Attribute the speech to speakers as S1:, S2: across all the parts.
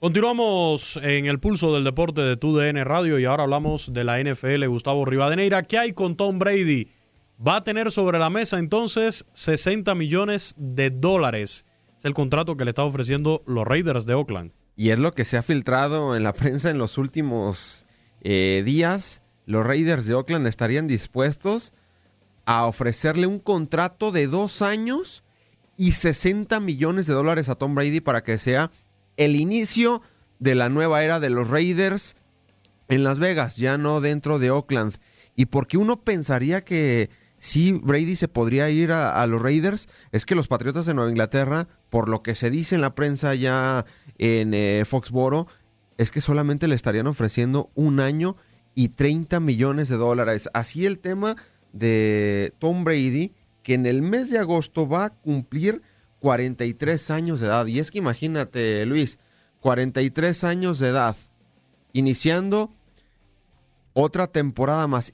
S1: Continuamos en el pulso del deporte de TUDN Radio y ahora hablamos de la NFL. Gustavo Rivadeneira, ¿qué hay con Tom Brady? Va a tener sobre la mesa entonces 60 millones de dólares. Es el contrato que le está ofreciendo los Raiders de Oakland.
S2: Y es lo que se ha filtrado en la prensa en los últimos eh, días. Los Raiders de Oakland estarían dispuestos a ofrecerle un contrato de dos años y 60 millones de dólares a Tom Brady para que sea el inicio de la nueva era de los Raiders en Las Vegas, ya no dentro de Oakland. Y porque uno pensaría que sí, Brady se podría ir a, los Raiders, es que los Patriotas de Nueva Inglaterra, por lo que se dice en la prensa ya en eh, Foxboro, es que solamente le estarían ofreciendo un año y 30 millones de dólares. Así el tema de Tom Brady, que en el mes de agosto va a cumplir 43 años de edad. Y es que imagínate, Luis, 43 años de edad, iniciando otra temporada más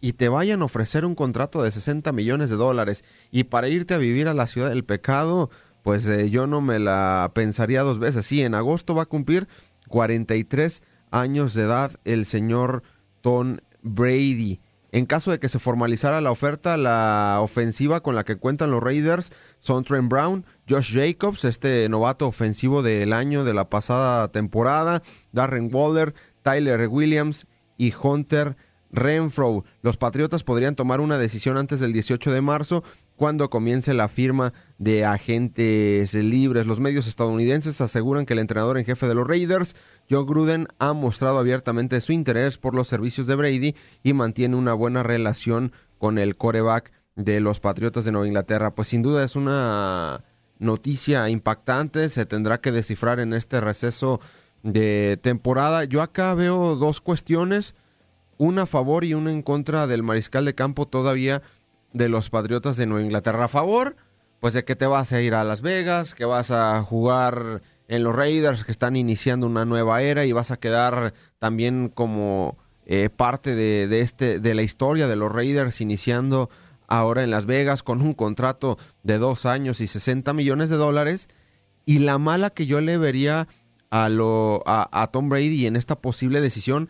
S2: y te vayan a ofrecer un contrato de 60 millones de dólares y para irte a vivir a la ciudad del pecado, pues eh, yo no me la pensaría dos veces. Sí, en agosto va a cumplir 43 años de edad el señor Tom Brady. En caso de que se formalizara la oferta, la ofensiva con la que cuentan los Raiders son Trent Brown, Josh Jacobs, este novato ofensivo del año de la pasada temporada, Darren Waller, Tyler Williams y Hunter Renfro. Los Patriotas podrían tomar una decisión antes del 18 de marzo cuando comience la firma de agentes libres. Los medios estadounidenses aseguran que el entrenador en jefe de los Raiders, John Gruden, ha mostrado abiertamente su interés por los servicios de Brady y mantiene una buena relación con el coreback de los Patriotas de Nueva Inglaterra. Pues sin duda es una noticia impactante, se tendrá que descifrar en este receso de temporada. Yo acá veo dos cuestiones, una a favor y una en contra del mariscal de campo todavía de los Patriotas de Nueva Inglaterra a favor, pues de que te vas a ir a Las Vegas, que vas a jugar en los Raiders que están iniciando una nueva era y vas a quedar también como eh, parte de, de, este de la historia de los Raiders iniciando ahora en Las Vegas con un contrato de dos años y 60 millones de dólares. Y la mala que yo le vería a lo a, a Tom Brady en esta posible decisión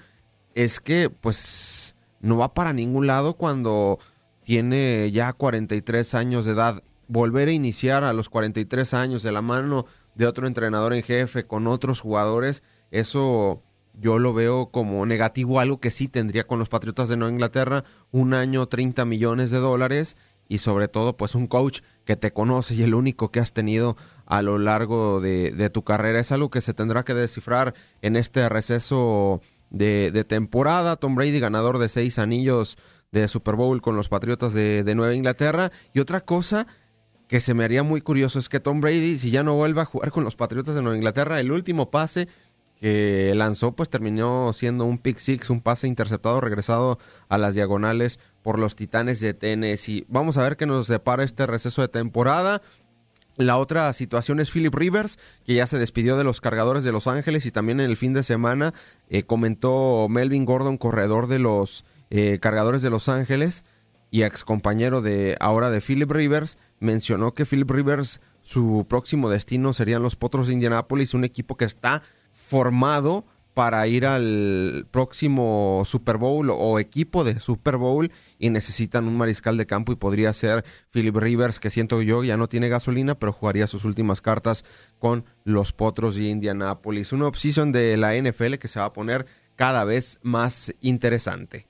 S2: es que pues no va para ningún lado cuando tiene ya 43 años de edad, volver a iniciar a los 43 años de la mano de otro entrenador en jefe con otros jugadores, eso yo lo veo como negativo, algo que sí tendría con los Patriotas de Nueva Inglaterra, un año 30 millones de dólares y sobre todo pues un coach que te conoce y el único que has tenido a lo largo de, tu carrera. Es algo que se tendrá que descifrar en este receso de, de temporada. Tom Brady, ganador de seis anillos de Super Bowl con los Patriotas de, Nueva Inglaterra. Y otra cosa que se me haría muy curioso es que Tom Brady, si ya no vuelve a jugar con los Patriotas de Nueva Inglaterra, el último pase que lanzó, pues terminó siendo un pick six, un pase interceptado regresado a las diagonales por los Titanes de Tennessee. Vamos a ver qué nos depara este receso de temporada. La otra situación es Philip Rivers, que ya se despidió de los cargadores de Los Ángeles y también en el fin de semana eh, comentó Melvin Gordon, corredor de los eh, cargadores de Los Ángeles y ex compañero de ahora de Philip Rivers, mencionó que Philip Rivers su próximo destino serían los Potros de Indianápolis, un equipo que está formado para ir al próximo Super Bowl o equipo de Super Bowl y necesitan un mariscal de campo y podría ser Philip Rivers, que siento yo ya no tiene gasolina, pero jugaría sus últimas cartas con los Potros de Indianápolis. Una opción de la NFL que se va a poner cada vez más interesante.